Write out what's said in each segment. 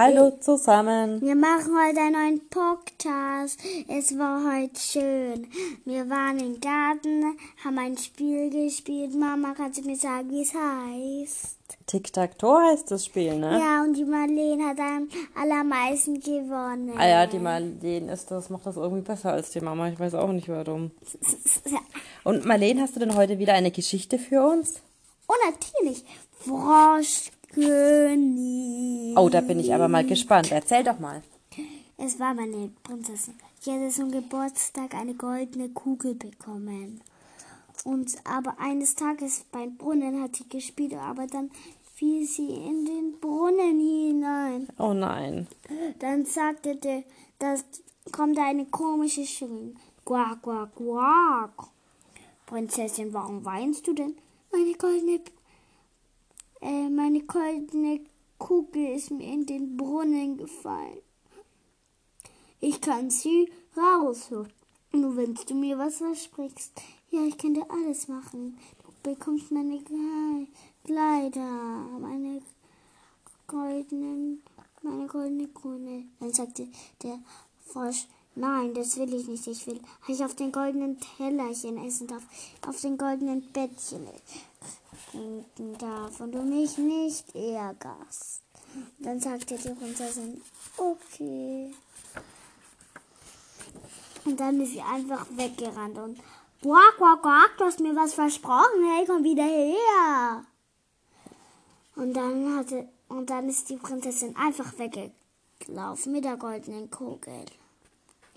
Hallo zusammen. Wir machen heute einen neuen Podcast. Es war heute schön. Wir waren im Garten, haben ein Spiel gespielt. Mama, kannst du mir sagen, wie es heißt? Tic-Tac-Toe heißt das Spiel, ne? Ja, und die Marlene hat am allermeisten gewonnen. Ah ja, die Marlene ist das, macht das irgendwie besser als die Mama. Ich weiß auch nicht warum. Und Marlene, hast du denn heute wieder eine Geschichte für uns? Oh, natürlich. Froschkönig. Oh, da bin ich aber mal gespannt. Erzähl doch mal. Es war meine Prinzessin. Die hatte zum Geburtstag eine goldene Kugel bekommen. Und aber eines Tages beim Brunnen hat sie gespielt, aber dann fiel sie in den Brunnen hinein. Oh nein. Dann sagte der, das kommt eine komische Stimme. Quack, quack, quack. Prinzessin, warum weinst du denn? Meine goldene, äh, meine goldene Kugel ist mir in den Brunnen gefallen. Ich kann sie rausholen. Nur wenn du mir was versprichst. Ja, ich kann dir alles machen. Du bekommst meine Kleider, meine goldenen, meine goldene Krone. Dann sagte der Frosch, nein, das will ich nicht. Ich will, ich auf den goldenen Tellerchen essen darf, auf den goldenen Bettchen trinken darf und du mich nicht ärgerst. Dann sagte die Prinzessin, okay. Und dann ist sie einfach weggerannt und Quack, quack, quack, du hast mir was versprochen. Hey, komm wieder her. Und dann hatte, und dann ist die Prinzessin einfach weggelaufen mit der goldenen Kugel.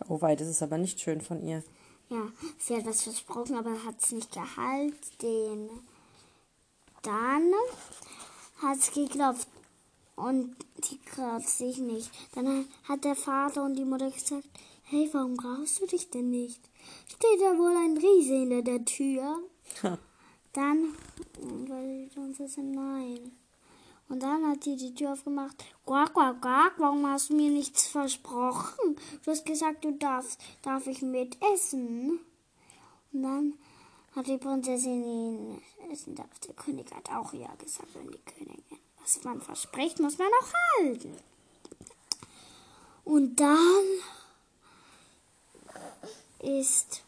Oh wei, das ist aber nicht schön von ihr. Ja, sie hat was versprochen, aber hat es nicht gehalten. Dann hat es geklopft und die traut sich nicht. Dann hat der Vater und die Mutter gesagt, hey, warum brauchst du dich denn nicht? Steht da wohl ein Riese hinter der Tür? Ha. Dann, weil die Prinzessin nein. Und dann hat sie die Tür aufgemacht. Quack, quack, quack, warum hast du mir nichts versprochen? Du hast gesagt, du darfst, darf ich mit essen? Und dann hat die Prinzessin ihn essen darf. Der König hat auch ja gesagt und die Königin. Was man verspricht, muss man auch halten. Und dann ist,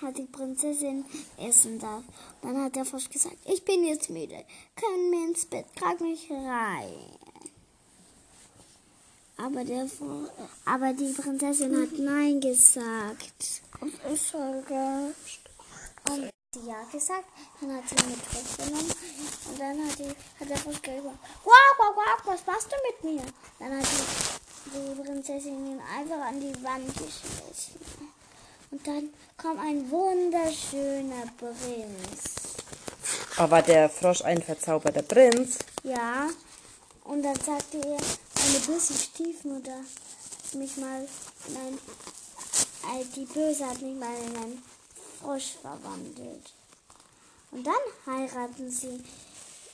hat die Prinzessin essen darf. Dann hat der Frosch gesagt, ich bin jetzt müde, können wir ins Bett, trag mich rein. Aber, der, aber die Prinzessin hat Nein gesagt. Und habe und sie ja gesagt, dann hat sie ihn mit hochgenommen und dann hat, die, hat der Frosch gesagt, wow, wow, wow, was machst du mit mir? Dann hat die, die Prinzessin ihn einfach an die Wand geschmissen. Und dann kam ein wunderschöner Prinz. Aber der Frosch ein verzauberter Prinz. Ja, und dann sagte er, meine böse Stiefmutter hat mich mal in ein, äh, die Böse hat mich mal in einen Frosch verwandelt. Und dann heiraten sie.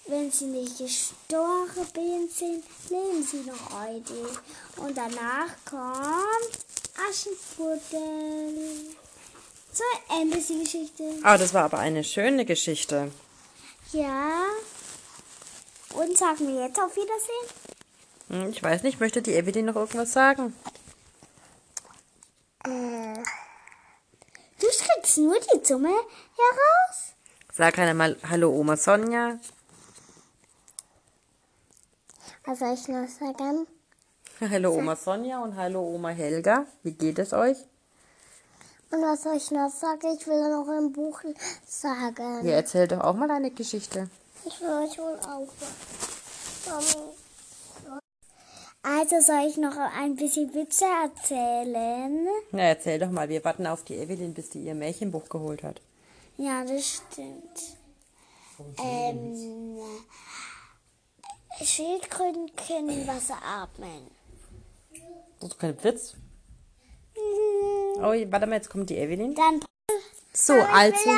Wenn sie nicht gestorben sind, leben sie noch heute. Und danach kommt Aschenputtel. So endet die Geschichte. Ah, das war aber eine schöne Geschichte. Ja. Und sagen wir jetzt auf Wiedersehen. Hm, Ich weiß nicht, möchte die Evelyn noch irgendwas sagen? Nur die Zunge heraus? Sag einmal Hallo Oma Sonja. Was soll ich noch sagen? Hallo Oma Sonja und hallo Oma Helga. Wie geht es euch? Und was soll ich noch sagen? Ich will noch ein Buch sagen. Ihr erzählt doch auch mal eine Geschichte. Ich will euch wohl auch was. Also soll ich noch ein bisschen Witze erzählen? Na, erzähl doch mal. Wir warten auf die Evelyn, bis die ihr Märchenbuch geholt hat. Ja, das stimmt. Ähm, Schildkröten können Wasser atmen. Das ist kein Witz. Oh, warte mal, jetzt kommt die Evelyn. Dann So, also,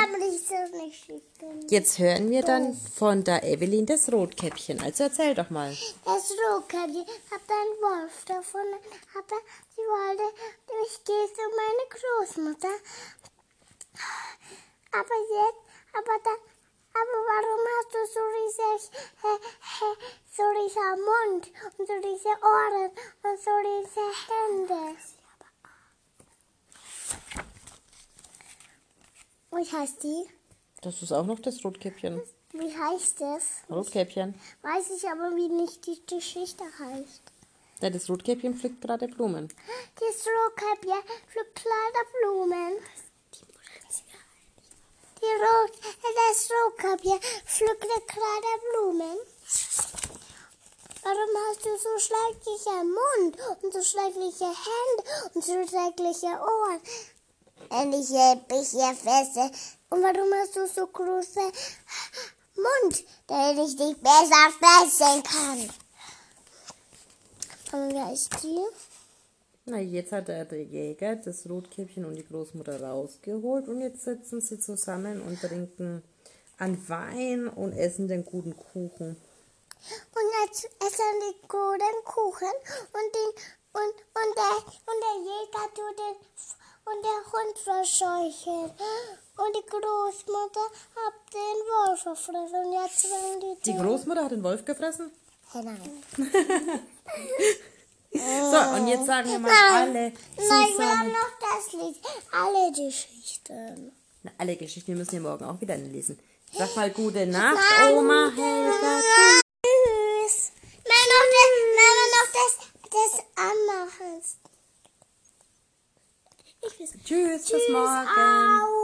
jetzt hören wir dann von der Evelyn das Rotkäppchen. Also erzähl doch mal. Das Rotkäppchen hat einen Wolf davon, hat er, sie wollte, ich gehe zu meiner Großmutter. Aber jetzt, aber dann Aber warum hast du so riesig, so Mund und so diese Ohren und so diese Hände? Wie heißt die? Das ist auch noch das Rotkäppchen. Wie heißt es? Rotkäppchen. Weiß ich aber, wie nicht die Geschichte heißt. Ja, das Rotkäppchen pflückt gerade Blumen. Das Rotkäppchen pflückt kleine Blumen. Die Rot, das Rotkäppchen pflückt kleine Blumen. Warum hast du so schrecklichen Mund und so schreckliche Hände und so schreckliche Ohren? Und ich heb ich hier feste. Und warum hast du so große Mund, damit ich dich besser fressen kann? Und wie heißt die? Na, jetzt hat der, Jäger das Rotkäppchen und die Großmutter rausgeholt und jetzt sitzen sie zusammen und trinken an Wein und essen den guten Kuchen. Und jetzt essen die guten Kuchen und, den, und, und, der, und der Jäger tut den und der Hund verscheuchen. Und die Großmutter hat den Wolf gefressen. Und jetzt werden die Die Großmutter hat den Wolf gefressen? Nein. So, und jetzt sagen wir mal Nein. alle Nein, wir haben zusammen. noch das Lied. Alle Geschichten. Na, alle Geschichten, wir müssen ja morgen auch wieder lesen. Sag mal gute Nacht, Nein, Oma Helga. Tschüss. Nein, noch das, nein, noch das, das weiß Tschüss, bis Tschüss morgen. auch.